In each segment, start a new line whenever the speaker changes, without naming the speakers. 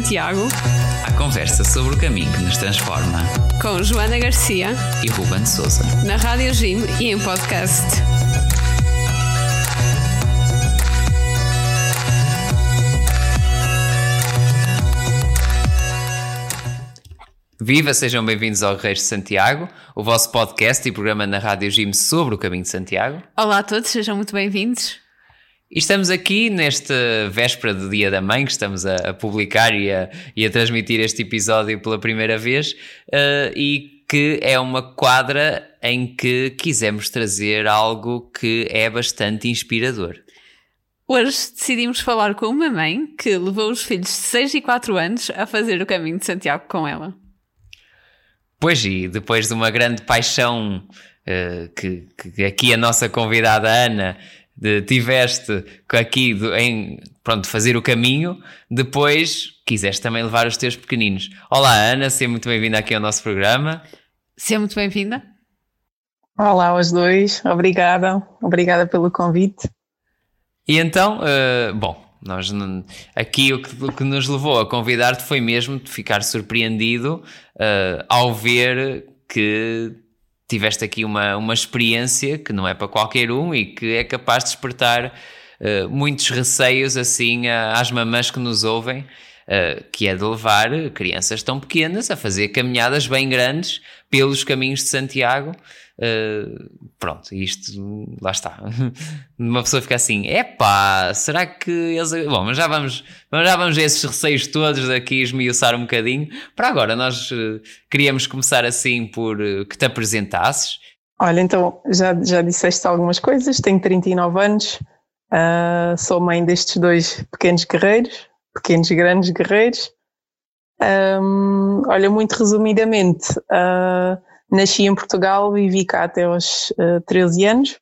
Santiago.
A conversa sobre o caminho que nos transforma.
Com Joana Garcia
e Ruben Souza.
Na Rádio Jim e em podcast.
Viva, sejam bem-vindos ao Reis de Santiago, o vosso podcast e programa na Rádio Jim sobre o caminho de Santiago.
Olá a todos, sejam muito bem-vindos.
E estamos aqui nesta véspera do Dia da Mãe, que estamos a, a publicar e a, e a, transmitir este episódio pela primeira vez, uh, e que é uma quadra em que quisemos trazer algo que é bastante inspirador.
Hoje decidimos falar com uma mãe que levou os filhos de 6 e 4 anos a fazer o caminho de Santiago com ela.
Pois, e depois de uma grande paixão uh, que, que, aqui a nossa convidada Ana de, tiveste aqui de, em pronto, fazer o caminho, depois quiseste também levar os teus pequeninos. Olá Ana, seja muito bem-vinda aqui ao nosso programa.
Seja muito bem-vinda.
Olá aos dois, obrigada, obrigada pelo convite.
E então, uh, bom, nós aqui o que, o que, nos levou a convidar-te foi mesmo de ficar surpreendido uh, ao ver que tiveste aqui uma, uma experiência que não é para qualquer um e que é capaz de despertar uh, muitos receios assim às mamãs que nos ouvem, uh, que é de levar crianças tão pequenas a fazer caminhadas bem grandes pelos caminhos de Santiago Uh, pronto, isto lá está. Uma pessoa fica assim: epá, será que eles. Bom, mas já vamos, já vamos esses receios todos aqui esmiuçar um bocadinho. Para agora, nós uh, queríamos começar assim por uh, que te apresentasses.
Olha, então já, já disseste algumas coisas. Tenho 39 anos, sou mãe destes dois pequenos guerreiros, pequenos grandes guerreiros. Um, olha, muito resumidamente. Uh, Nasci em Portugal, vivi cá até aos uh, eh, 13 anos.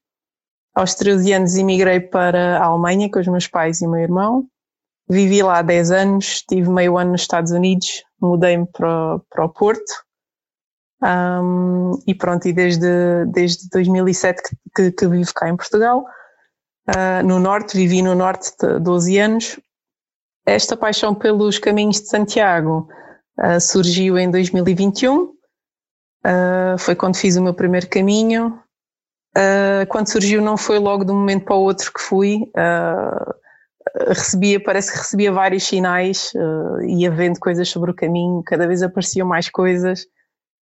Aos 13 anos emigrei para a Alemanha com os meus pais e o meu irmão. Vivi lá 10 anos, tive meio ano nos Estados Unidos, mudei-me para, para o Porto. Um, e pronto, e desde, desde 2007 que, que, que vivo cá em Portugal. Uh, no Norte, vivi no Norte 12 anos. Esta paixão pelos caminhos de Santiago uh, surgiu em 2021 Uh, foi quando fiz o meu primeiro caminho. Uh, quando surgiu, não foi logo de um momento para o outro que fui. Uh, recebia, parece que recebia vários sinais, ia vendo coisas sobre o caminho, cada vez apareciam mais coisas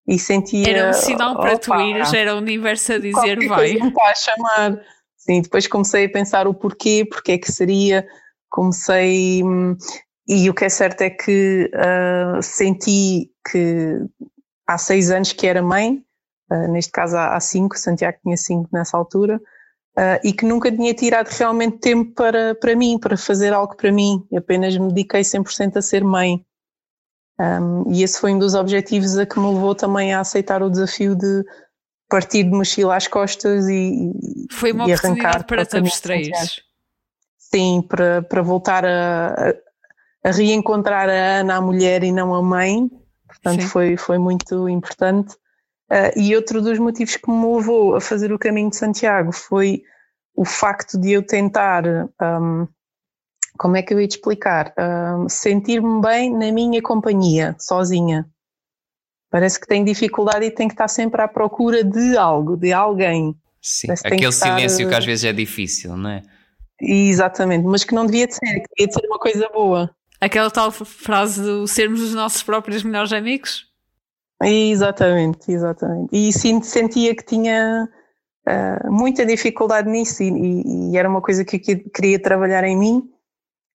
e sentia.
Era um sinal para tu ires, era o universo a dizer vai.
Me está a chamar. Sim, depois comecei a pensar o porquê, porque é que seria. Comecei. Hum, e o que é certo é que uh, senti que há seis anos que era mãe, uh, neste caso há, há cinco, Santiago tinha cinco nessa altura, uh, e que nunca tinha tirado realmente tempo para, para mim, para fazer algo para mim, apenas me dediquei 100% a ser mãe. Um, e esse foi um dos objetivos a que me levou também a aceitar o desafio de partir de mochila às costas e,
foi uma
e
arrancar para, para te abstrair.
Sim, para, para voltar a, a, a reencontrar a Ana, a mulher e não a mãe, Portanto, foi, foi muito importante. Uh, e outro dos motivos que me levou a fazer o caminho de Santiago foi o facto de eu tentar, um, como é que eu ia te explicar, um, sentir-me bem na minha companhia, sozinha. Parece que tenho dificuldade e tenho que estar sempre à procura de algo, de alguém.
Sim, aquele silêncio estar, que às vezes é difícil, não é?
Exatamente, mas que não devia de ser, que devia de ser uma coisa boa.
Aquela tal frase de sermos os nossos próprios melhores amigos?
Exatamente, exatamente. E sim, sentia que tinha uh, muita dificuldade nisso e, e, e, era uma coisa que eu queria trabalhar em mim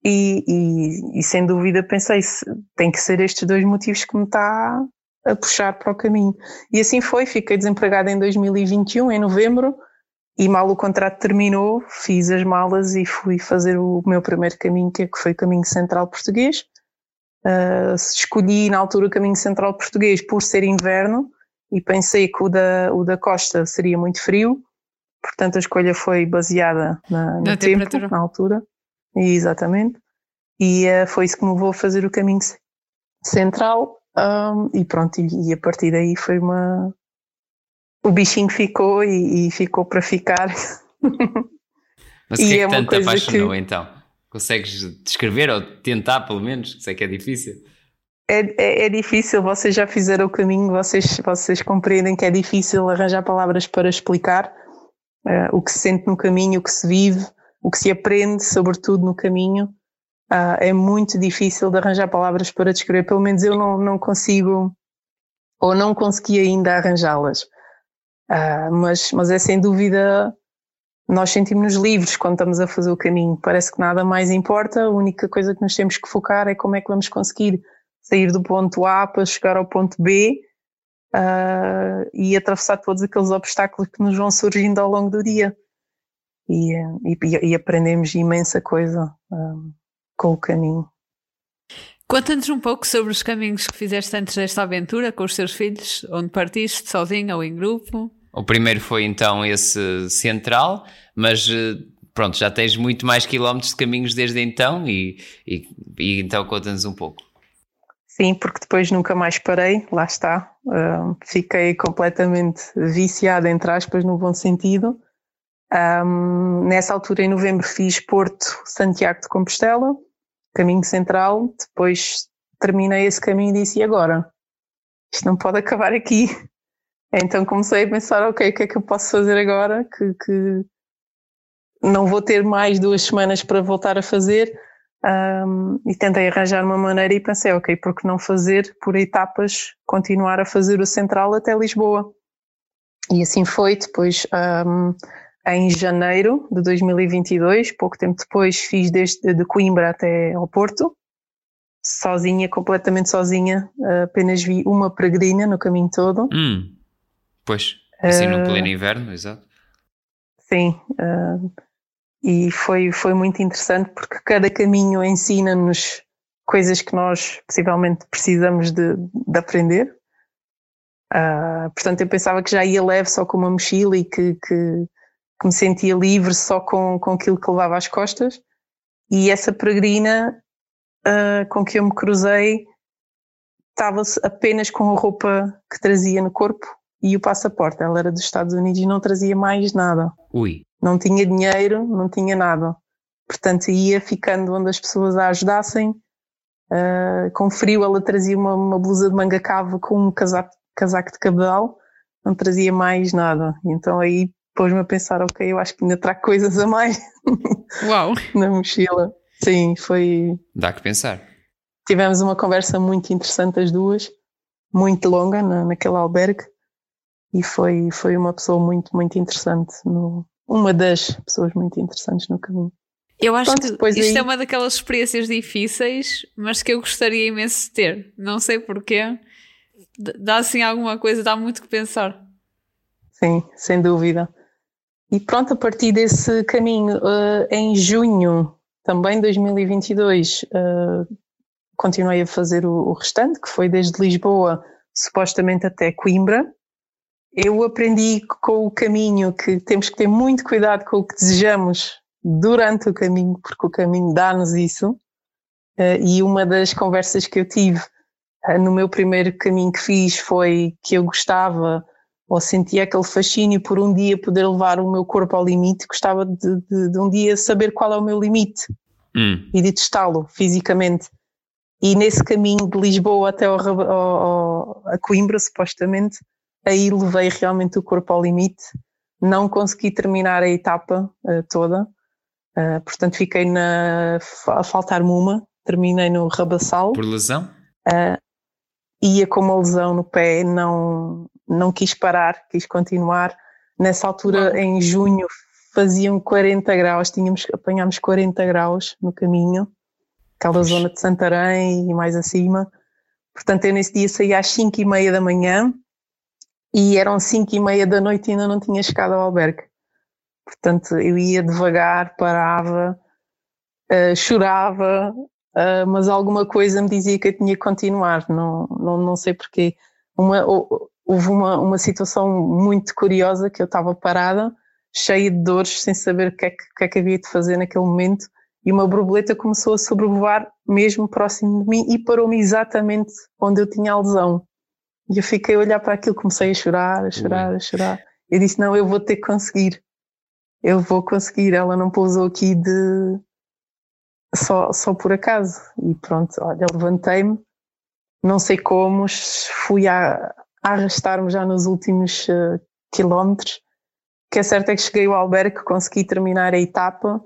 e, e, e sem dúvida pensei, tem que ser estes dois motivos que me está a puxar para o caminho. E assim foi, fiquei desempregada em 2021, em novembro, e mal o contrato terminou, fiz as malas e fui fazer o meu primeiro caminho, que foi o caminho central português. Uh, escolhi na altura o caminho central português por ser inverno e pensei que o da, o da costa seria muito frio, portanto a escolha foi baseada na, no tempo, na altura. E, exatamente. E uh, foi isso que me levou a fazer o caminho central. Um, e pronto, e, e a partir daí foi uma, o bichinho ficou e, e ficou para ficar.
Mas o que é que é tanto apaixonou que... então? Consegues descrever ou tentar, pelo menos? Sei que é difícil.
É, é, é, difícil, vocês já fizeram o caminho, vocês, vocês compreendem que é difícil arranjar palavras para explicar uh, o que se sente no caminho, o que se vive, o que se aprende, sobretudo no caminho. Uh, é muito difícil de arranjar palavras para descrever, pelo menos eu não, não consigo ou não consegui ainda arranjá-las. Uh, mas, mas é sem dúvida, nós sentimos-nos livres quando estamos a fazer o caminho. Parece que nada mais importa, a única coisa que nos temos que focar é como é que vamos conseguir sair do ponto A para chegar ao ponto B uh, e atravessar todos aqueles obstáculos que nos vão surgindo ao longo do dia. E, e, e aprendemos imensa coisa uh, com o caminho.
Conta-nos um pouco sobre os caminhos que fizeste antes desta aventura com os teus filhos, onde partiste, sozinho ou em grupo?
O primeiro foi então esse central, mas eh, pronto, já tens muito mais quilómetros de caminhos desde então e, e, e então conta-nos um pouco.
Sim, porque depois nunca mais parei, lá está. Uh, fiquei completamente viciada, entre aspas, no bom sentido. Um, nessa altura, em novembro, fiz Porto Santiago de Compostela, caminho central, depois terminei esse caminho e disse, e agora? Isto não pode acabar aqui. Então comecei a pensar, ok, o que é que eu posso fazer agora que, que não vou ter mais duas semanas para voltar a fazer um, e tentei arranjar uma maneira e pensei, ok, por que não fazer por etapas, continuar a fazer o central até Lisboa? E assim foi, depois um, em janeiro de 2022, pouco tempo depois, fiz desde de Coimbra até ao Porto, sozinha, completamente sozinha, apenas vi uma peregrina no caminho todo.
Hum, pois, assim uh, no pleno inverno, exato.
Sim, uh, e foi, foi muito interessante porque cada caminho ensina-nos coisas que nós possivelmente precisamos de, de aprender. Uh, portanto, eu pensava que já ia leve só com uma mochila e que, que que me sentia livre só com, com aquilo que levava às costas. E essa peregrina uh, com que eu me cruzei estava apenas com a roupa que trazia no corpo e o passaporte. Ela era dos Estados Unidos e não trazia mais nada.
Ui.
Não tinha dinheiro, não tinha nada. Portanto, ia ficando onde as pessoas a ajudassem. Uh, com frio, ela trazia uma, uma blusa de manga cava com um casaco, casaco de cabedal, não trazia mais nada. Então aí pôs-me a pensar, ok, eu acho que ainda trago coisas a mais
Uau.
na mochila. Sim, foi.
Dá que pensar.
Tivemos uma conversa muito interessante as duas, muito longa na, naquele albergue, e foi, foi uma pessoa muito, muito interessante, no, uma das pessoas muito interessantes no caminho.
Eu acho Pronto, que isto aí... é uma daquelas experiências difíceis, mas que eu gostaria imenso de ter. Não sei porquê. Dá assim alguma coisa, dá muito que pensar.
Sim, sem dúvida. E pronto, a partir desse caminho, uh, em junho, também 2022, uh, continuei a fazer o, o, restante, que foi desde Lisboa, supostamente até Coimbra. Eu aprendi com o caminho que temos que ter muito cuidado com o que desejamos durante o caminho, porque o caminho dá-nos isso. Uh, e uma das conversas que eu tive no meu primeiro caminho que fiz foi que eu gostava ou sentia aquele fascínio por um dia poder levar o meu corpo ao limite, gostava de, de, de um dia saber qual é o meu limite
hum.
e de testá-lo fisicamente. E nesse caminho de Lisboa até ao, ao, a Coimbra, supostamente, aí levei realmente o corpo ao limite. Não consegui terminar a etapa uh, toda, uh, portanto fiquei na, a faltar-me uma, terminei no Rabassal.
Por lesão?
Uh, ia com uma lesão no pé, não, não quis parar, quis continuar. Nessa altura, em junho, faziam 40 graus, tínhamos, apanhámos 40 graus no caminho, aquela zona de Santarém e mais acima. Portanto, eu nesse dia saí às 5 e meia da manhã e eram 5 e meia da noite e ainda não tinha chegado ao albergue. Portanto, eu ia devagar, parava, uh, chorava, uh, mas alguma coisa me dizia que eu tinha que continuar, não, não, não sei porquê. Uma, houve uma, uma situação muito curiosa que eu estava parada, cheia de dores, sem saber o que, é que, que, é que havia de fazer naquele momento, e uma borboleta começou a sobrevoar mesmo próximo de mim e parou-me exatamente onde eu tinha a lesão. E eu fiquei a olhar para aquilo, comecei a chorar, a chorar, a chorar. Eu disse: Não, eu vou ter que conseguir. Eu vou conseguir. Ela não pousou aqui de, só, só por acaso. E pronto, olha, levantei-me, não sei como, fui a, a arrastar-me já nos últimos uh, quilómetros. O que é certo é que cheguei ao albergue, consegui terminar a etapa,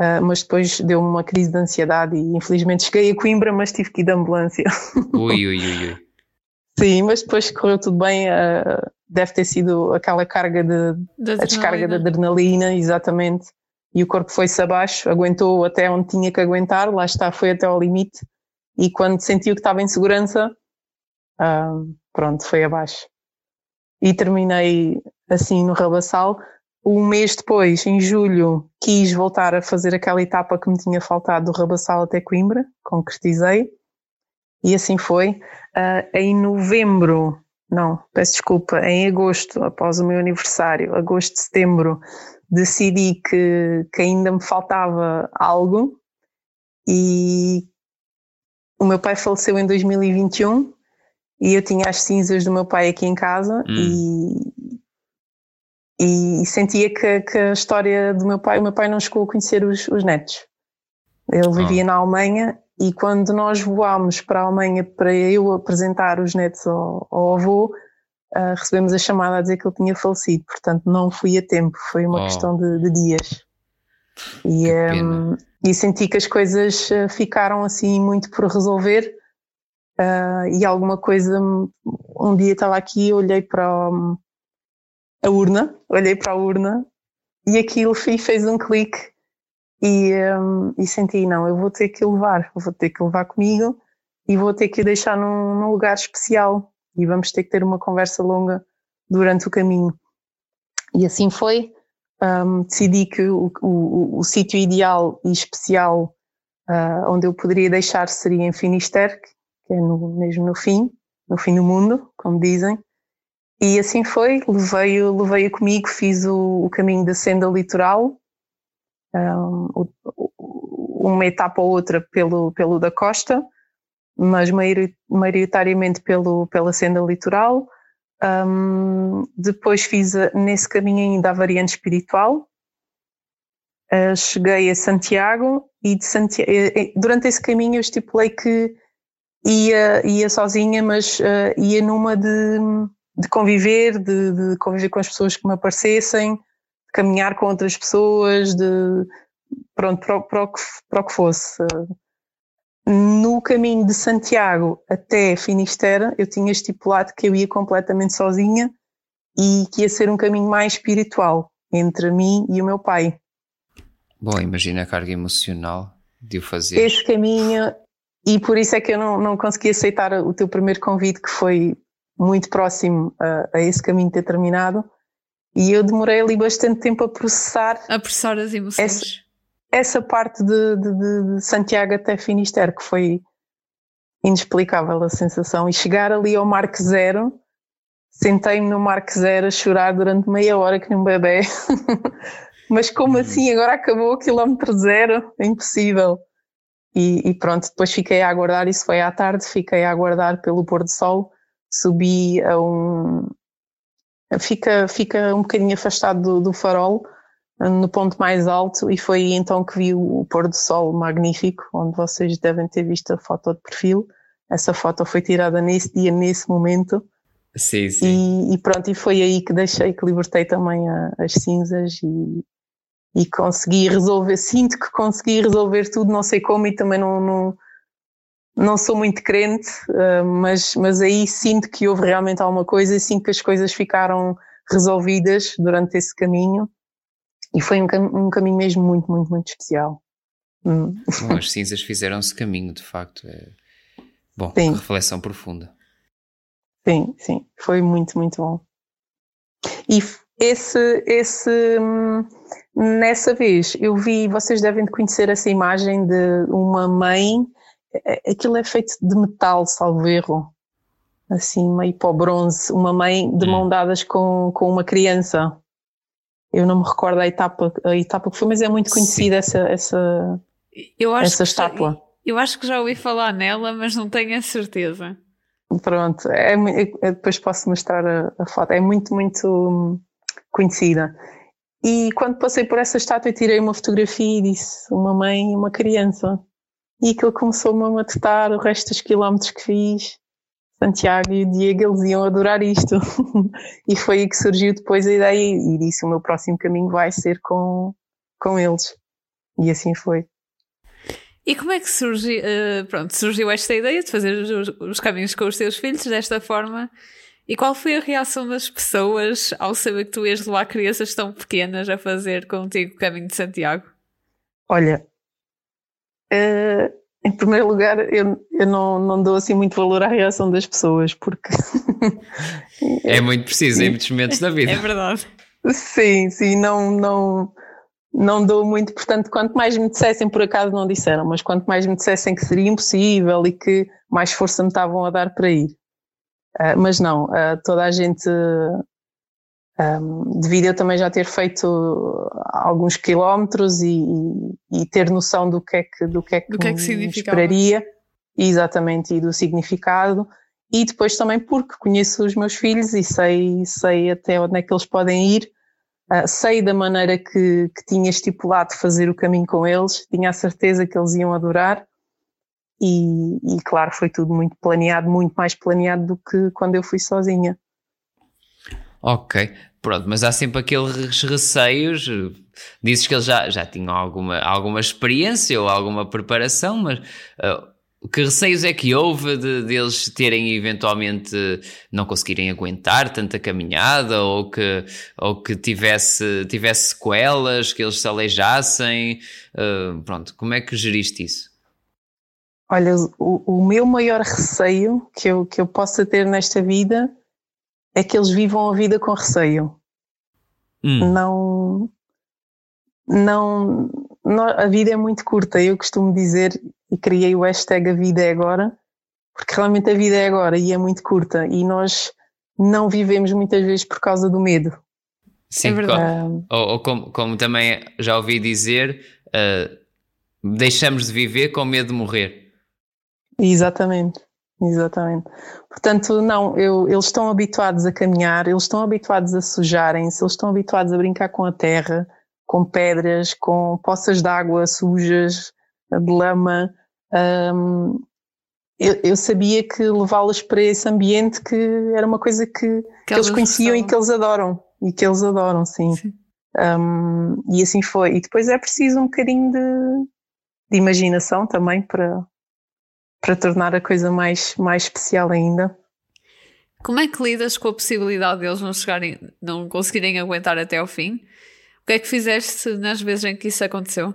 uh, mas depois deu-me uma crise de ansiedade e infelizmente cheguei a Coimbra, mas tive que ir de ambulância.
Ui, ui, ui, ui.
Sim, mas depois correu tudo bem. Uh, deve ter sido aquela carga de, de a descarga de adrenalina, exatamente. E o corpo foi-se abaixo, aguentou até onde tinha que aguentar, lá está, foi até ao limite. E quando sentiu que estava em segurança, uh, pronto, foi abaixo. E terminei assim no Rabassal. Um mês depois, em julho, quis voltar a fazer aquela etapa que me tinha faltado do Rabassal até Coimbra, concretizei. E assim foi. Uh, em novembro, não, peço desculpa, em agosto, após o meu aniversário, agosto, setembro, decidi que, que ainda me faltava algo e o meu pai faleceu em 2021 e eu tinha as cinzas do meu pai aqui em casa hum. e, e sentia que, que, a história do meu pai, o meu pai não chegou a conhecer os, os netos. Ele vivia oh. na Alemanha e quando nós voámos para a Alemanha para eu apresentar os netos ao, ao avô, uh, recebemos a chamada a dizer que ele tinha falecido. Portanto, não fui a tempo, foi uma oh. questão de, de, dias. E, um, e, senti que as coisas ah, ficaram assim muito por resolver. Uh, e alguma coisa, um dia estava aqui, olhei para a urna, olhei para a urna e aquilo fez um clique e, um, e senti, não, eu vou ter que levar, vou ter que levar comigo e vou ter que deixar num, num lugar especial e vamos ter que ter uma conversa longa durante o caminho. E assim foi. Um, decidi que o, o, o sítio ideal e especial uh, onde eu poderia deixar seria em Finisterre, que é no, mesmo no fim, no fim do mundo, como dizem. E assim foi, levei-o levei comigo, fiz o, o caminho da senda litoral, um, uma etapa ou outra pelo, pelo da costa, mas maioritariamente pelo, pela senda litoral. Um, depois fiz nesse caminho ainda a variante espiritual. Uh, cheguei a Santiago e Santiago, durante esse caminho eu estipulei que ia, ia sozinha, mas uh, ia numa de, de conviver, de, de, conviver com as pessoas que me aparecessem, caminhar com outras pessoas, de pronto, para, para, o, que, para o que fosse. No caminho de Santiago até Finisterre, eu tinha estipulado que eu ia completamente sozinha e que ia ser um caminho mais espiritual entre mim e o meu pai.
Bom, imagina a carga emocional de o fazer.
Esse caminho, e por isso é que eu não, não consegui aceitar o teu primeiro convite, que foi muito próximo a, a esse caminho ter terminado, e eu demorei ali bastante tempo a processar.
A processar as emoções.
Essa, essa parte de, de, de, Santiago até Finisterre, que foi inexplicável a sensação. E chegar ali ao Marco Zero, sentei-me no Marco Zero a chorar durante meia hora que nem um bebê. Mas como uhum. assim? Agora acabou o quilómetro zero? É impossível. E, e, pronto, depois fiquei a aguardar, isso foi à tarde, fiquei a aguardar pelo pôr do sol, subi a um, fica, fica um bocadinho afastado do, do farol, no ponto mais alto, e foi então que vi o pôr do sol magnífico, onde vocês devem ter visto a foto de perfil. Essa foto foi tirada nesse dia, nesse momento.
Sim, sim.
E, e pronto, e foi aí que deixei, que libertei também a, as cinzas e, e consegui resolver, sinto que consegui resolver tudo, não sei como, e também não, não não sou muito crente, uh, mas, mas aí sinto que houve realmente alguma coisa e sinto que as coisas ficaram resolvidas durante esse caminho e foi um, um caminho mesmo muito, muito, muito especial.
Hum. Bom, as cinzas fizeram-se caminho, de facto. É... Bom, reflexão profunda.
Sim, sim, foi muito, muito bom. E esse, esse, hum, nessa vez eu vi, vocês devem conhecer essa imagem de uma mãe é, é, aquilo é feito de metal, salvo erro. Assim, meio para o bronze. Uma mãe de hum. mão dadas com, com uma criança. Eu não me recordo a etapa, a etapa que foi, mas é muito conhecida essa, essa, essa estátua.
Já, eu acho que já ouvi falar nela, mas não tenho a certeza.
Pronto, é, é, depois posso mostrar a, a, foto. É muito, muito hum, conhecida. E quando passei por essa estátua, tirei uma fotografia e disse: Uma mãe e uma criança. E aquilo começou-me a matutar o resto dos quilómetros que fiz. Santiago e o Diego, eles iam adorar isto. e foi aí que surgiu depois a ideia e disse: O meu próximo caminho vai ser com, com eles. E assim foi.
E como é que surgiu, uh, pronto, surgiu esta ideia de fazer os, caminhos com os teus filhos desta forma? E qual foi a reação das pessoas ao saber que tu ias levar crianças tão pequenas a fazer contigo o caminho de Santiago?
Olha, uh, em primeiro lugar, eu, eu não, não dou assim muito valor à reação das pessoas, porque.
é muito preciso em muitos momentos da vida.
É verdade.
Sim, sim, não, não, não dou muito, portanto, quanto mais me dissessem, por acaso não disseram, mas quanto mais me dissessem que seria impossível e que mais força me estavam a dar para ir. Uh, mas não, uh, toda a gente, um, devido eu também já ter feito alguns quilómetros e, e, e, ter noção do que é que, do que, é que,
do que, é que
esperaria, exatamente, e do significado, e depois também porque conheço os meus filhos e sei, sei até onde é que eles podem ir, uh, sei da maneira que, que tinha estipulado fazer o caminho com eles, tinha a certeza que eles iam adorar, e, e claro, foi tudo muito planeado, muito mais planeado do que quando eu fui sozinha.
Ok, pronto, mas há sempre aqueles receios. Dizes que eles já, já tinham alguma, alguma experiência ou alguma preparação, mas uh, que receios é que houve de, de eles terem eventualmente não conseguirem aguentar tanta caminhada ou que, ou que tivesse, tivesse sequelas, que eles se aleijassem? Uh, pronto, como é que geriste isso?
Olha, o, o meu maior receio que eu, que eu possa ter nesta vida é que eles vivam a vida com receio. Hum. Não, não, não, a vida é muito curta. Eu costumo dizer e criei o hashtag A Vida é Agora, porque realmente a vida é agora e é muito curta e nós não vivemos muitas vezes por causa do medo.
Sim, é verdade. ou, ou como, como, também já ouvi dizer, uh, deixamos de viver com medo de morrer.
Exatamente. Exatamente. Portanto, não, eu, eles estão habituados a caminhar, eles estão habituados a sujarem-se, eles estão habituados a brincar com a terra, com pedras, com poças de água sujas, de lama. Um, eu, eu, sabia que levá-los para esse ambiente que era uma coisa que, que, eles conheciam e que eles adoram. E que eles adoram, sim. sim. Um, e assim foi. E depois é preciso um bocadinho de, de imaginação também para, para tornar a coisa mais, mais especial ainda.
Como é que lidas com a possibilidade deles não chegarem, não conseguirem aguentar até ao fim? O que é que fizeste nas vezes em que isso aconteceu?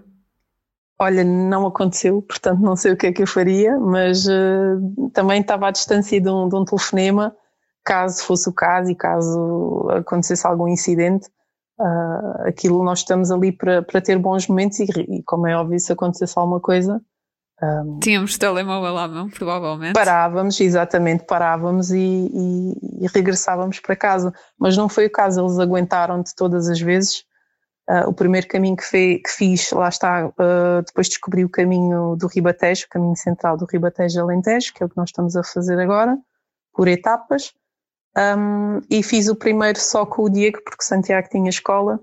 Olha, não aconteceu, portanto não sei o que é que eu faria, mas uh, também estava à distância de um, de um, telefonema, caso fosse o caso e caso acontecesse algum incidente, uh, aquilo nós estamos ali para, para ter bons momentos e, e, como é óbvio, se acontecesse alguma coisa,
um, Tínhamos telemóvel à mão, provavelmente.
Parávamos, exatamente, parávamos e, e, e, regressávamos para casa. Mas não foi o caso, eles aguentaram de todas as vezes. Uh, o primeiro caminho que, que fiz, lá está, uh, depois descobri o caminho do Ribatejo, o caminho central do Ribatejo Alentejo, que é o que nós estamos a fazer agora, por etapas. Um, e fiz o primeiro só com o Diego, porque Santiago tinha escola,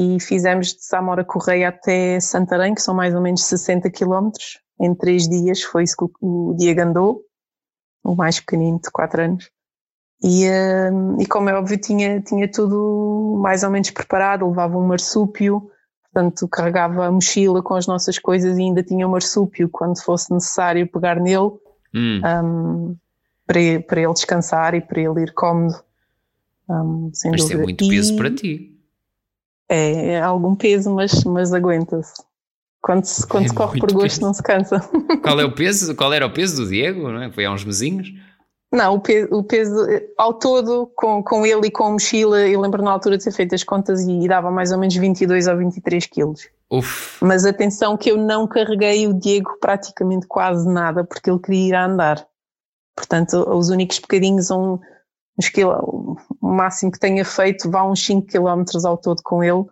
e fizemos de Zamora Correia até Santarém, que são mais ou menos 60 quilómetros, em três dias, foi isso que o Diego andou, o mais pequenino de quatro anos. E, uh, e como é óbvio, tinha, tinha tudo mais ou menos preparado, levava um marsúpio, portanto carregava a mochila com as nossas coisas e ainda tinha um marsúpio quando fosse necessário pegar nele, hum. um, para, para ele descansar e para ele ir cómodo. Um, sem
mas
dúvida.
tem muito peso e para ti.
É, é algum peso, mas, mas aguenta-se. Quando se, quando é se corre por gosto peso. não se cansa.
Qual é o peso? Qual era o peso do Diego? Não é? Foi há uns mesinhos?
Não, o peso, o peso, ao todo, com, com ele e com a mochila, eu lembro na altura de ter feito as contas e, e dava mais ou menos 22 ou 23 quilos.
Uf.
Mas atenção que eu não carreguei o Diego praticamente quase nada, porque ele queria ir a andar. Portanto, os únicos bocadinhos, um, uns quilo, o máximo que tenha feito, vá uns 5 km ao todo com ele,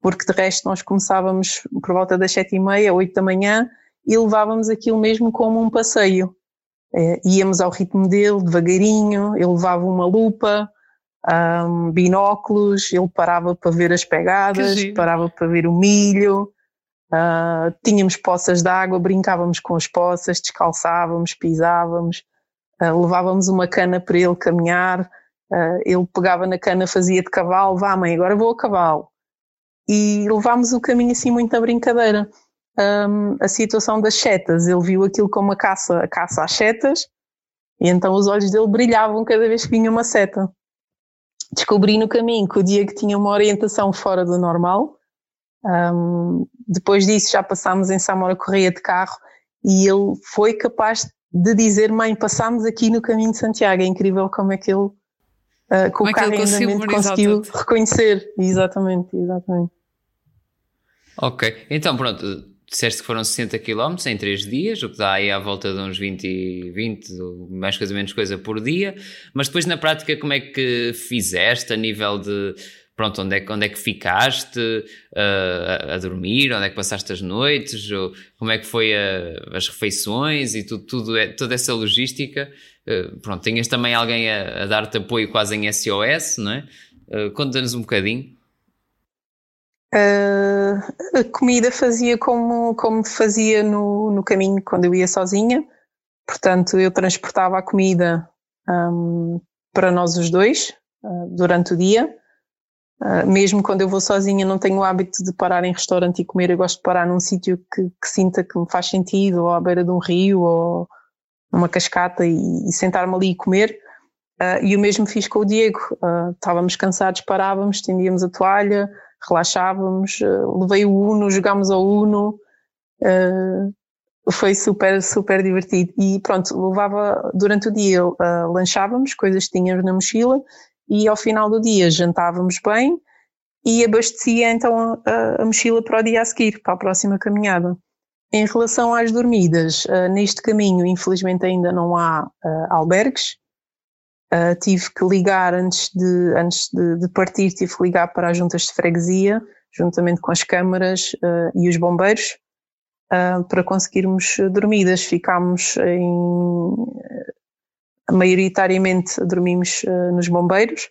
porque de resto nós começávamos por volta das sete e meia, oito da manhã e levávamos aquilo mesmo como um passeio. É, íamos ao ritmo dele, devagarinho, ele levava uma lupa, um, binóculos, ele parava para ver as pegadas, parava para ver o milho, uh, tínhamos poças de água, brincávamos com as poças, descalçávamos, pisávamos, uh, levávamos uma cana para ele caminhar, uh, ele pegava na cana, fazia de cavalo, vá mãe, agora vou a cavalo. E levámos o caminho assim muito na brincadeira. Um, a situação das setas, ele viu aquilo como a caça, a caça às setas, e então os olhos dele brilhavam cada vez que vinha uma seta descobri no caminho que o Diego tinha uma orientação fora do normal. Um, depois disso já passámos em Samora Correia de carro e ele foi capaz de dizer mãe, passámos aqui no caminho de Santiago. É incrível como é que ele uh, com como o é carro em andamento conseguiu tudo. reconhecer. Exatamente, exatamente.
Ok, então pronto, disseste que foram 60 km em 3 dias, o que dá aí à volta de uns 20, 20 mais coisa menos coisa por dia, mas depois na prática como é que fizeste a nível de pronto, onde é, onde é que ficaste uh, a, dormir, onde é que passaste as noites, ou como é que foi a, as refeições e tudo, tudo é, toda essa logística. Uh, pronto, tinhas também alguém a, a dar-te apoio quase em SOS, não é? Uh, Conta-nos um bocadinho.
Uh, a comida fazia como, como fazia no, no caminho quando eu ia sozinha, portanto, eu transportava a comida um, para nós os dois uh, durante o dia. Uh, mesmo quando eu vou sozinha, não tenho o hábito de parar em restaurante e comer. Eu gosto de parar num sítio que, que, sinta que me faz sentido, ou à beira de um rio, ou numa cascata, e, e sentar-me ali e comer. e o mesmo fiz com o Diego. estávamos cansados, parávamos, estendíamos a toalha relaxávamos, uh, levei o Uno, jogámos ao Uno, uh, foi super, super divertido. E pronto, levava durante o dia, uh, lanchávamos, coisas que tínhamos na mochila, e ao final do dia jantávamos bem e abastecia então a, a mochila para o dia a seguir, para a próxima caminhada. Em relação às dormidas, uh, neste caminho, infelizmente ainda não há uh, albergues, Uh, tive que ligar antes, de, antes de, de, partir, tive que ligar para as juntas de freguesia, juntamente com as câmaras e os bombeiros, para conseguirmos dormidas. Ficámos em. Maioritariamente dormimos nos bombeiros,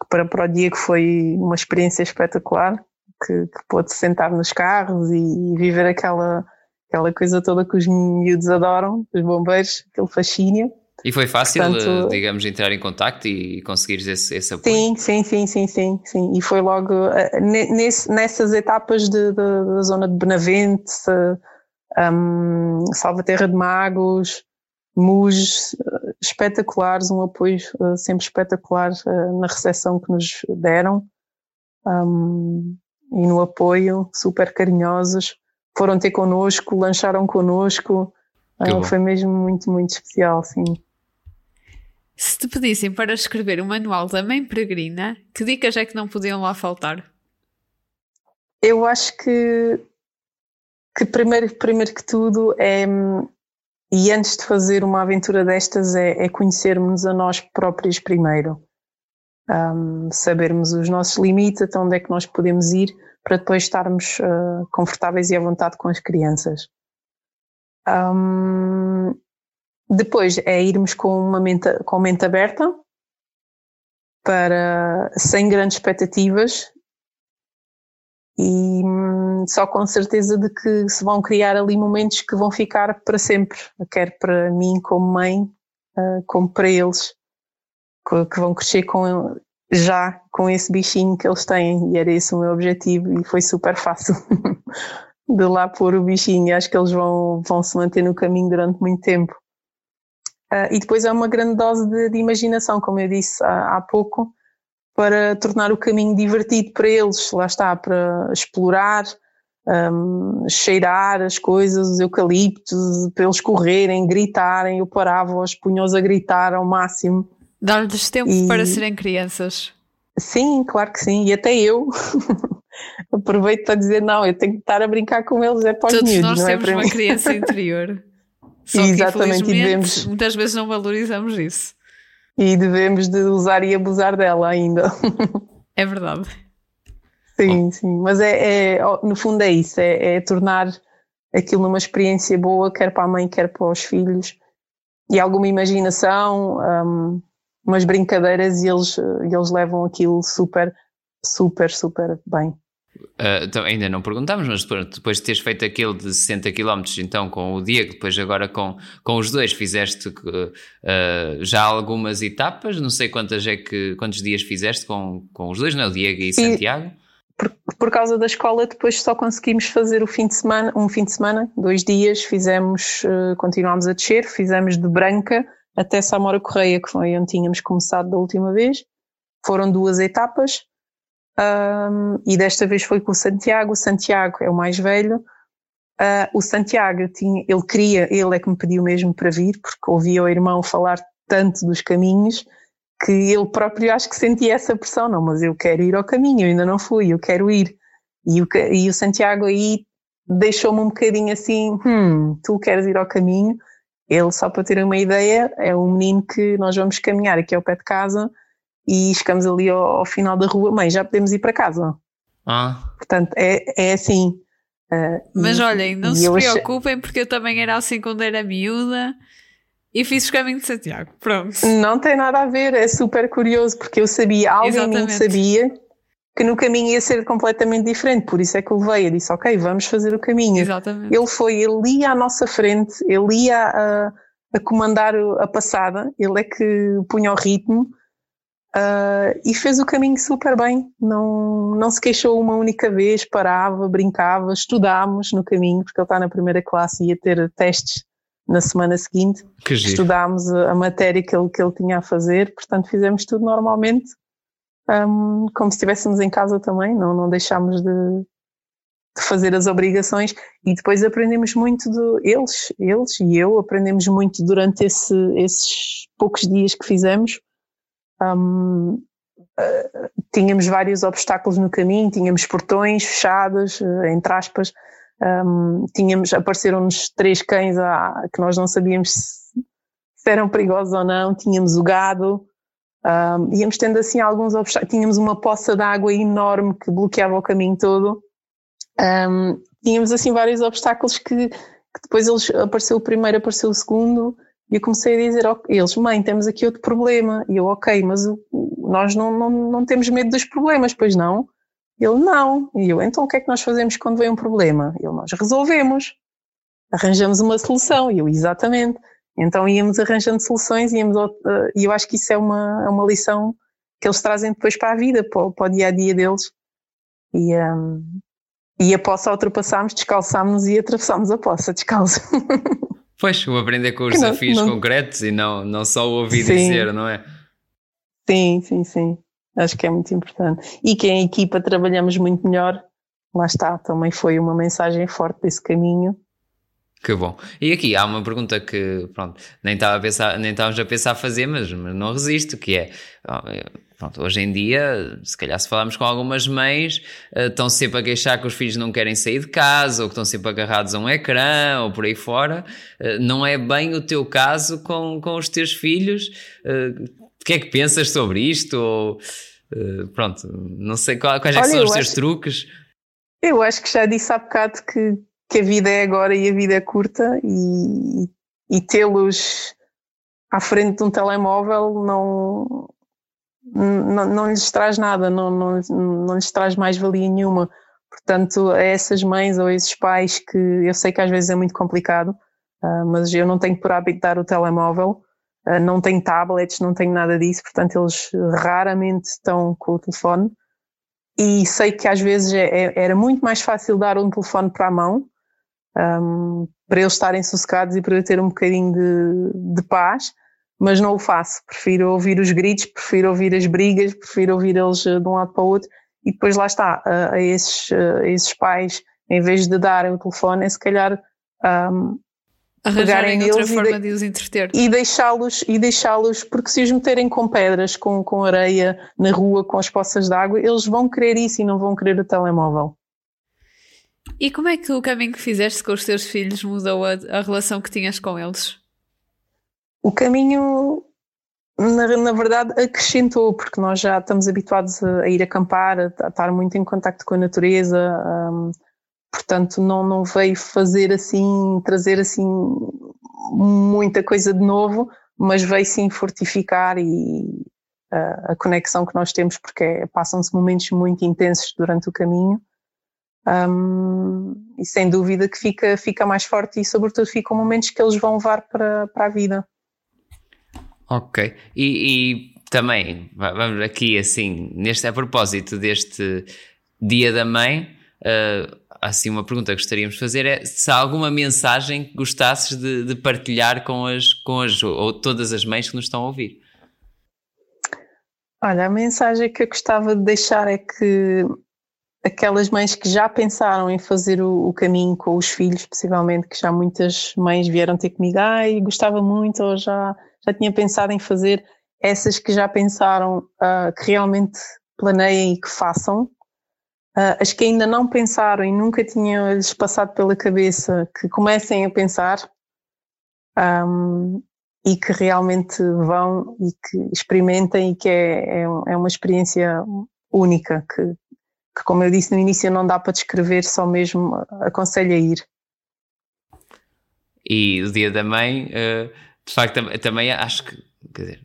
que para, para o Diego foi uma experiência espetacular, que, que pôde sentar nos carros e, e viver aquela, aquela coisa toda que os miúdos adoram, os bombeiros, aquele fascínio.
E foi fácil, Portanto, digamos, entrar em contacto e conseguires esse, esse apoio?
Sim, sim, sim, sim, sim, sim. E foi logo uh, nesse, nessas etapas de, de, da zona de Benavente, um, Salvaterra de Magos, Uh, espetaculares, um apoio uh, sempre espetacular na recepção que nos deram um, e no apoio, super carinhosos. Foram ter connosco, lancharam connosco. foi mesmo muito, muito especial, sim.
Se te pedissem para escrever o um manual da mãe peregrina, que dicas é que não podiam lá faltar?
Eu acho que, que primeiro, primeiro que tudo é, e antes de fazer uma aventura destas, é, é conhecermos a nós próprios primeiro. Um, sabermos os nossos limites, até onde é que nós podemos ir, para depois estarmos uh, confortáveis e à vontade com as crianças. Um, depois é irmos com uma mente, com mente aberta, para, sem grandes expectativas e hum, só com certeza de que se vão criar ali momentos que vão ficar para sempre, quer para mim como mãe, uh, como para eles, que, vão crescer com, já com esse bichinho que eles têm. E era esse o meu objetivo e foi super fácil de lá pôr o bichinho. Acho que eles vão, vão se manter no caminho durante muito tempo. Uh, e depois é uma grande dose de, de imaginação, como eu disse há, há, pouco, para tornar o caminho divertido para eles. Lá está, para explorar, um, cheirar as coisas, os eucaliptos, para eles correrem, gritarem. Eu parava-os, punha-os a gritar ao máximo.
Dar-lhes tempo e... para serem crianças.
Sim, claro que sim, e até eu. Aproveito para dizer, não, eu tenho que estar a brincar com eles, é para os
Todos
miúdos,
nós
não
é temos uma criança interior. Só Exatamente, que, e devemos, muitas vezes não valorizamos isso.
E devemos de usar e abusar dela ainda.
É verdade.
Sim, sim, mas é, é, no fundo é isso, é, é tornar aquilo numa experiência boa, quer para a mãe, quer para os filhos, e alguma imaginação, um, umas brincadeiras e eles, eles levam aquilo super, super, super bem.
Uh, então, ainda não perguntámos, mas depois de teres feito aquele de 60 km, então com o Diego, depois agora com, com os dois, fizeste uh, já algumas etapas, não sei quantas é que, quantos dias fizeste com, com os dois, não é? O Diego e, e Santiago?
Por, por, causa da escola, depois só conseguimos fazer o fim de semana, um fim de semana, dois dias, fizemos, uh, continuámos a descer, fizemos de Branca até Samora Correia, que foi onde tínhamos começado da última vez. Foram duas etapas um, e desta vez foi com o Santiago. O Santiago é o mais velho. Uh, o Santiago tinha, ele queria, ele é que me pediu mesmo para vir, porque ouvia o irmão falar tanto dos caminhos que ele próprio acho que sentia essa pressão. Não, mas eu quero ir ao caminho, eu ainda não fui, eu quero ir. E o, e o Santiago aí deixou-me um bocadinho assim: hum, tu queres ir ao caminho? Ele, só para ter uma ideia, é um menino que nós vamos caminhar aqui ao pé de casa e chegamos ali ao, ao final da rua, mãe, já podemos ir para casa.
Ah.
Portanto, é, é assim. Uh,
Mas e, olhem, não se preocupem, achei... porque eu também era assim quando era miúda e fiz o caminho de Santiago. Pronto.
Não tem nada a ver, é super curioso, porque eu sabia, alguém em mim sabia que no caminho ia ser completamente diferente, por isso é que eu levei, eu disse, ok, vamos fazer o caminho.
Exatamente.
Ele foi, ele ia à nossa frente, ele ia a, a comandar a passada, ele é que punha o ritmo, Uh, e fez o caminho super bem, não, não se queixou uma única vez, parava, brincava, estudámos no caminho, porque ele está na primeira classe e ia ter testes na semana seguinte.
Que
estudámos a, a, matéria que ele, que ele tinha a fazer, portanto fizemos tudo normalmente, um, como se estivéssemos em casa também, não, não deixámos de, de fazer as obrigações. E depois aprendemos muito de eles, eles e eu aprendemos muito durante esse, esses poucos dias que fizemos um, uh, tínhamos vários obstáculos no caminho, tínhamos portões fechados, uh, entre aspas, um, tínhamos, apareceram-nos três cães ah, que nós não sabíamos se, se, eram perigosos ou não, tínhamos o gado, um, íamos tendo assim alguns obstáculos, tínhamos uma poça de água enorme que bloqueava o caminho todo, um, tínhamos assim vários obstáculos que, que, depois eles apareceu o primeiro, apareceu o segundo, e eu comecei a dizer a eles, mãe, temos aqui outro problema. E eu, ok, mas nós não, não, não temos medo dos problemas, pois não? Ele, não. E eu, então o que é que nós fazemos quando vem um problema? Ele, nós resolvemos. Arranjamos uma solução. E eu, exatamente. Então íamos arranjando soluções íamos, e eu acho que isso é uma, é uma lição que eles trazem depois para a vida, para, para o dia a dia deles. E, um, e a poça ultrapassámos, descalçámos e atravessámos a poça descalço.
Pois, o aprender com os desafios não... concretos e não, não só o ouvir sim. dizer, não é?
Sim, sim, sim. Acho que é muito importante. E que em equipa trabalhamos muito melhor, lá está, também foi uma mensagem forte desse caminho.
Que bom. E aqui há uma pergunta que, pronto, nem estava a pensar, nem estávamos a pensar a fazer, mas, mas não resisto, que é, Pronto, hoje em dia, se calhar se falarmos com algumas mães, uh, estão sempre a queixar que os filhos não querem sair de casa, ou que estão sempre agarrados a um ecrã, ou por aí fora. Uh, não é bem o teu caso com, com os teus filhos. Uh, o que é que pensas sobre isto? Ou, pronto, não sei quais é são os teus acho, truques.
Eu acho que já disse há bocado que, que a vida é agora e a vida é curta e, e tê-los à frente de um telemóvel não não, não lhes traz nada, não, não, não lhes traz mais valia nenhuma. Portanto, a essas mães ou a esses pais que eu sei que às vezes é muito complicado, uh, mas eu não tenho por hábito dar o telemóvel, uh, não tenho tablets, não tenho nada disso, portanto eles raramente estão com o telefone. E sei que às vezes é, é, era muito mais fácil dar um telefone para a mão, um, para eles estarem sossegados e para eu ter um bocadinho de, de paz, mas não o faço. Prefiro ouvir os gritos, prefiro ouvir as brigas, prefiro ouvir eles eh, de um lado para o outro e depois lá está, a, a esses, a esses pais, em vez de darem o telefone, é se calhar um,
pegarem neles forma de, de os entreter.
e deixá-los, e deixá-los, porque se os meterem com pedras, com, com areia na rua, com as poças de água, eles vão querer isso e não vão querer o telemóvel.
E como é que o caminho que fizeste com os teus filhos mudou a, a relação que tinhas com eles?
O caminho, na, na, verdade, acrescentou, porque nós já estamos habituados a, a ir acampar, a, a, estar muito em contacto com a natureza, um, portanto, não, não veio fazer assim, trazer assim muita coisa de novo, mas veio sim fortificar e uh, a conexão que nós temos, porque é, passam-se momentos muito intensos durante o caminho. Um, e sem dúvida que fica, fica mais forte e, sobretudo, ficam momentos que eles vão levar para, para a vida.
Ok. E, e também, vamos aqui assim, neste, a propósito deste Dia da Mãe, uh, assim uma pergunta que gostaríamos de fazer é se há alguma mensagem que gostasses de, de, partilhar com as, com as ou todas as mães que nos estão a ouvir.
Olha, a mensagem que eu gostava de deixar é que aquelas mães que já pensaram em fazer o, o caminho com os filhos, possivelmente que já muitas mães vieram ter comigo, ai, gostava muito ou já, já tinha pensado em fazer, essas que já pensaram uh, que realmente planeiem e que façam, Uh, as que ainda não pensaram e nunca tinham lhes passado pela cabeça que comecem a pensar um, e que realmente vão e que experimentem e que é, é, é uma experiência única que, que, como eu disse no início, não dá para descrever, só mesmo aconselho a ir.
E o dia da mãe, uh, de facto, também acho que, quer dizer,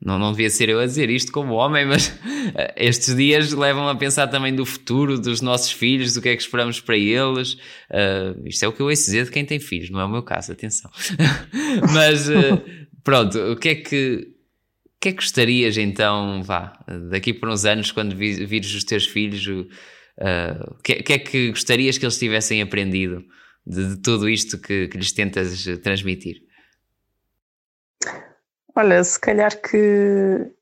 não, não devia ser eu a dizer isto como homem, mas eh, estes dias levam a pensar também do futuro dos nossos filhos, do que é que esperamos para eles. Uh, isto é o que eu ouço dizer de quem tem filhos, não é o meu caso, atenção. mas pronto, o que é que. O que é que gostarias então, vá, daqui por uns anos, quando vires os teus filhos, o uh, que, que, é que gostarias que eles tivessem aprendido de, de tudo isto que, que lhes tentas transmitir?
Olha, se calhar que,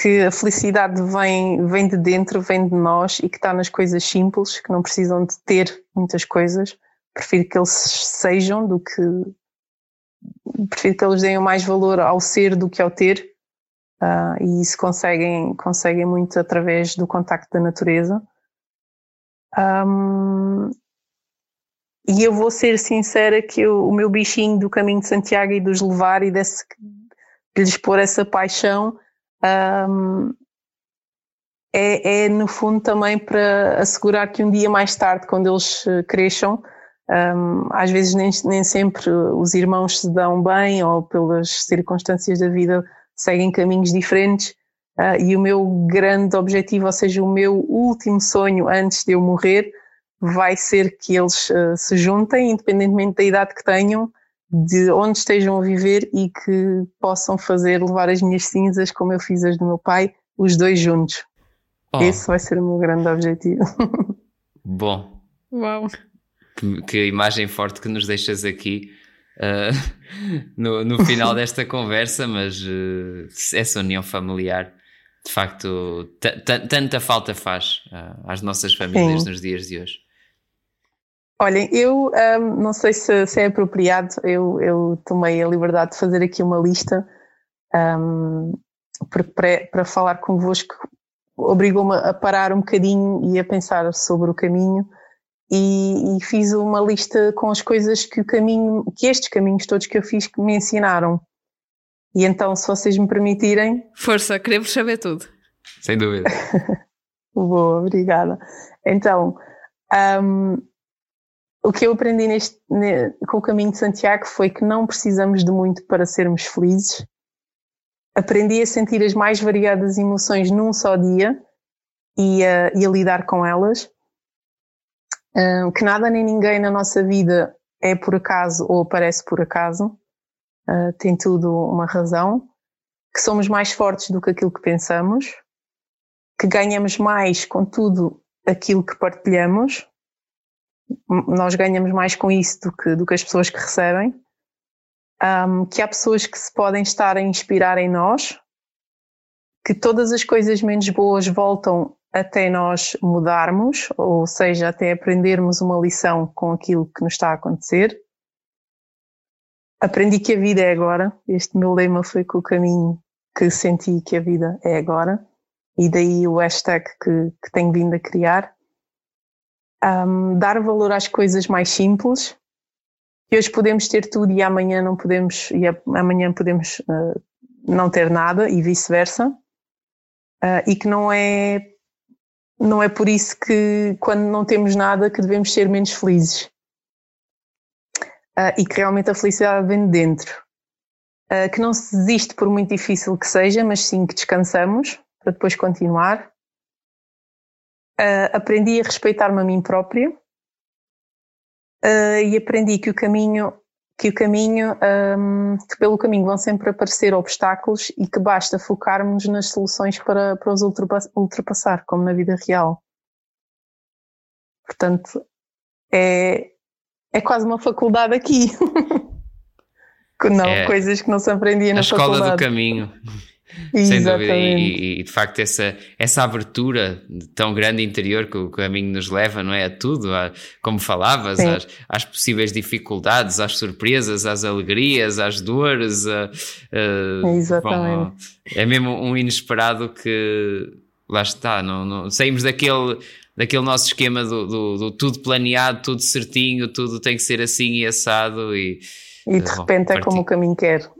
que a felicidade vem, vem de dentro, vem de nós e que está nas coisas simples, que não precisam de ter muitas coisas. Prefiro que eles sejam do que. Prefiro que eles deem mais valor ao ser do que ao ter. Uh, e isso conseguem, conseguem muito através do contacto da natureza. Um, e eu vou ser sincera que eu, o meu bichinho do caminho de Santiago e dos levar e desse, de lhes pôr essa paixão um, é, é, no fundo também para assegurar que um dia mais tarde, quando eles eh, cresçam, um, às vezes nem, nem sempre os irmãos se dão bem ou pelas circunstâncias da vida seguem caminhos diferentes. Uh, e o meu grande objetivo, ou seja, o meu último sonho antes de eu morrer, vai ser que eles uh, se juntem, independentemente da idade que tenham, de onde estejam a viver e que possam fazer levar as minhas cinzas, como eu fiz as do meu pai, os dois juntos. Oh. Esse vai ser o meu grande objetivo.
Bom.
Uau.
Que, que imagem forte que nos deixas aqui. Uh, no, no final desta conversa, mas uh, essa união familiar de facto tanta falta faz uh, às nossas famílias Sim. nos dias de hoje.
Olhem, eu um, não sei se, se, é apropriado, eu, eu, tomei a liberdade de fazer aqui uma lista um, para, para falar convosco, obrigou-me a parar um bocadinho e a pensar sobre o caminho e, e, fiz uma lista com as coisas que o caminho, que estes caminhos todos que eu fiz que me ensinaram. E então, se vocês me permitirem.
Força, queremos saber tudo.
Sem dúvida.
Boa, obrigada. Então, um, o que eu aprendi neste, com o caminho de Santiago foi que não precisamos de muito para sermos felizes. Aprendi a sentir as mais variadas emoções num só dia e a, e a lidar com elas. Um, que nada nem ninguém na nossa vida é por acaso ou aparece por acaso. Uh, tem tudo uma razão. Que somos mais fortes do que aquilo que pensamos. Que ganhamos mais com tudo aquilo que partilhamos nós ganhamos mais com isso do que, do que as pessoas que recebem. Um, que há pessoas que se podem estar a inspirar em nós, que todas as coisas menos boas voltam até nós mudarmos, ou seja, até aprendermos uma lição com aquilo que nos está a acontecer. Aprendi que a vida é agora. Este meu lema foi com o caminho que senti que a vida é agora. E daí o hashtag que, que tenho vindo a criar um, dar valor às coisas mais simples, que hoje podemos ter tudo e amanhã não podemos, e amanhã podemos uh, não ter nada e vice-versa, uh, e que não é, não é por isso que quando não temos nada que devemos ser menos felizes. Uh, e que realmente a felicidade vem de dentro. uh, que não se desiste por muito difícil que seja, mas sim que descansamos para depois continuar. Uh, aprendi a respeitar-me a mim própria e aprendi que o caminho que o caminho um, que pelo caminho vão sempre aparecer obstáculos e que basta focarmos nas soluções para, para os ultrapassar, como na vida real. Portanto, é, é quase uma faculdade aqui. não, é coisas que não se aprendia na faculdade.
A escola do caminho. Sem dúvida, e, e, de facto essa, essa abertura tão grande interior que o caminho nos leva, não é? A tudo, a, como falavas, às, às, possíveis dificuldades, às surpresas, às alegrias, às dores. A,
a, Exatamente. Bom,
é mesmo um inesperado que lá está, não, não, saímos daquele, daquele nosso esquema do, do, do, tudo planeado, tudo certinho, tudo tem que ser assim e assado e.
E de repente bom, é como o caminho quer.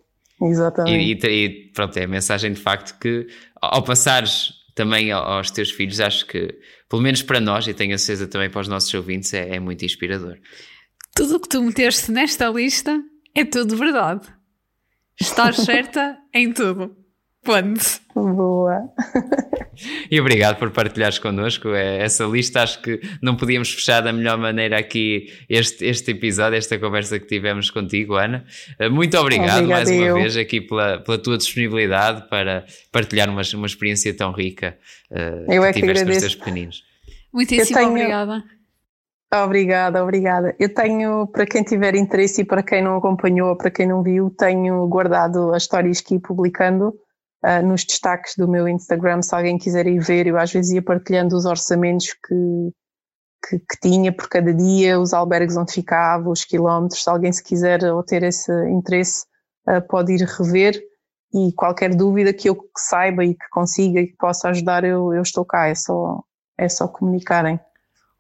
Exatamente.
E, e, pronto, é a mensagem de facto que ao passares também aos teus filhos, acho que, pelo menos para nós, e tenho a certeza também para os nossos ouvintes, é, é muito inspirador.
Tudo o que tu meteste nesta lista é tudo verdade. Estás certa em tudo.
Boa.
E obrigado por partilhares connosco é, essa lista. Acho que não podíamos fechar da melhor maneira aqui este, este episódio, esta conversa que tivemos contigo, Ana. Eh, muito obrigado Obrigada mais uma vez aqui pela, pela tua disponibilidade para partilhar uma, uma experiência tão rica uh, eu que é que tiveste agradeço. nos teus pequeninos.
Muitíssimo tenho... obrigada.
Obrigada, obrigada. Eu tenho, para quem tiver interesse e para quem não acompanhou, para quem não viu, tenho guardado as histórias que ia publicando uh, nos destaques do meu Instagram, se alguém quiser ir ver, eu às vezes ia partilhando os orçamentos que, que, que, tinha por cada dia, os albergues onde ficava, os quilómetros, se alguém se quiser ou ter esse interesse, uh, pode ir rever. E qualquer dúvida que eu saiba e que consiga e que possa ajudar, eu, eu estou cá, é só, é só comunicarem.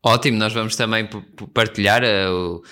Ótimo, nós vamos também partilhar uh,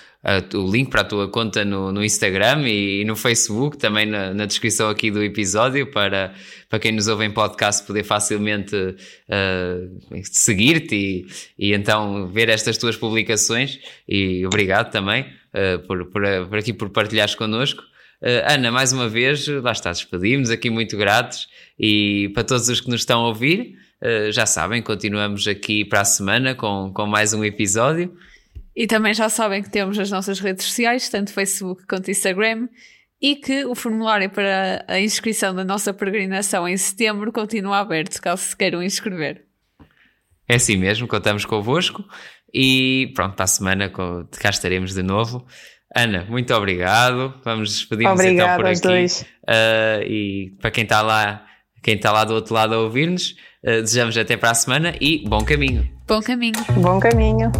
o, o link para a tua conta no, no Instagram e, no Facebook, também na, na, descrição aqui do episódio, para, para quem nos ouve em podcast poder facilmente uh, seguir-te e, e então ver estas tuas publicações. E obrigado também uh, por, por, por, aqui por partilhares connosco. Uh, Ana, mais uma vez, lá está, despedimos aqui muito gratos e para todos os que nos estão a ouvir. Uh, já sabem, continuamos aqui para a semana com, com mais um episódio.
E também já sabem que temos as nossas redes sociais, tanto Facebook quanto Instagram, e que o formulário para a inscrição da nossa peregrinação em setembro continua aberto, caso se queiram inscrever.
É assim mesmo, contamos convosco e pronto, para a semana cá estaremos de novo. Ana, muito obrigado. Vamos despedir-nos então por aqui. Uh, e para quem está lá, quem está lá do outro lado a ouvir-nos, desejamos até para a semana e bom caminho.
Bom caminho.
Bom caminho.